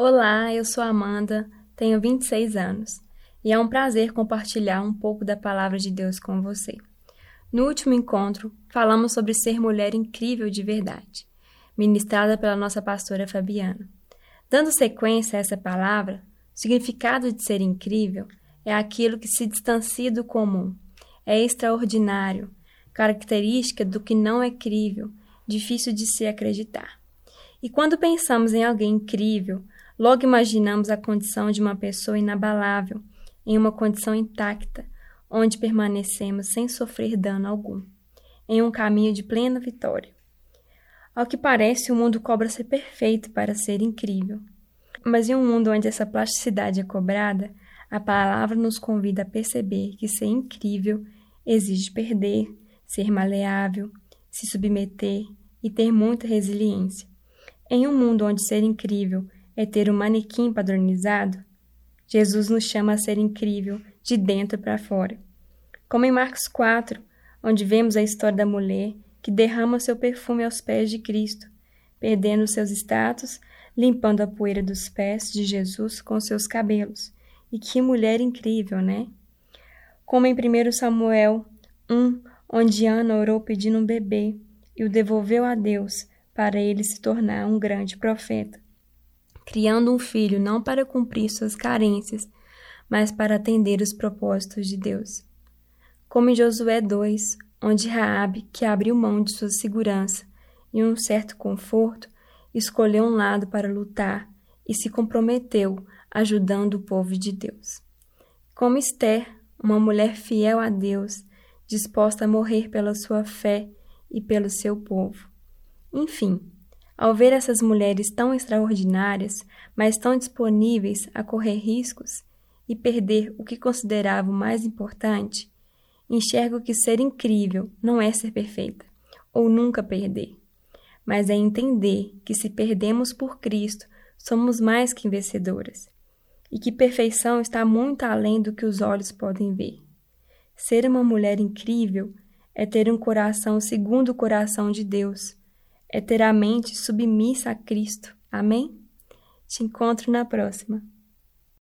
Olá, eu sou Amanda, tenho 26 anos e é um prazer compartilhar um pouco da palavra de Deus com você. No último encontro, falamos sobre ser mulher incrível de verdade, ministrada pela nossa pastora Fabiana. Dando sequência a essa palavra, o significado de ser incrível é aquilo que se distancia do comum, é extraordinário, característica do que não é crível, difícil de se acreditar. E quando pensamos em alguém incrível, logo imaginamos a condição de uma pessoa inabalável, em uma condição intacta, onde permanecemos sem sofrer dano algum, em um caminho de plena vitória. Ao que parece, o mundo cobra ser perfeito para ser incrível. Mas em um mundo onde essa plasticidade é cobrada, a palavra nos convida a perceber que ser incrível exige perder, ser maleável, se submeter e ter muita resiliência. Em um mundo onde ser incrível é ter um manequim padronizado, Jesus nos chama a ser incrível de dentro para fora. Como em Marcos 4, onde vemos a história da mulher que derrama seu perfume aos pés de Cristo, perdendo seus status, limpando a poeira dos pés de Jesus com seus cabelos. E que mulher incrível, né? Como em 1 Samuel 1, onde Ana orou pedindo um bebê e o devolveu a Deus para ele se tornar um grande profeta, criando um filho não para cumprir suas carências, mas para atender os propósitos de Deus. Como em Josué 2, onde Raabe, que abriu mão de sua segurança e um certo conforto, escolheu um lado para lutar e se comprometeu ajudando o povo de Deus. Como Esther, uma mulher fiel a Deus, disposta a morrer pela sua fé e pelo seu povo. Enfim, ao ver essas mulheres tão extraordinárias, mas tão disponíveis a correr riscos e perder o que considerava o mais importante, enxergo que ser incrível não é ser perfeita ou nunca perder, mas é entender que se perdemos por Cristo, somos mais que vencedoras e que perfeição está muito além do que os olhos podem ver. Ser uma mulher incrível é ter um coração segundo o coração de Deus, é ter a mente submissa a Cristo. Amém? Te encontro na próxima.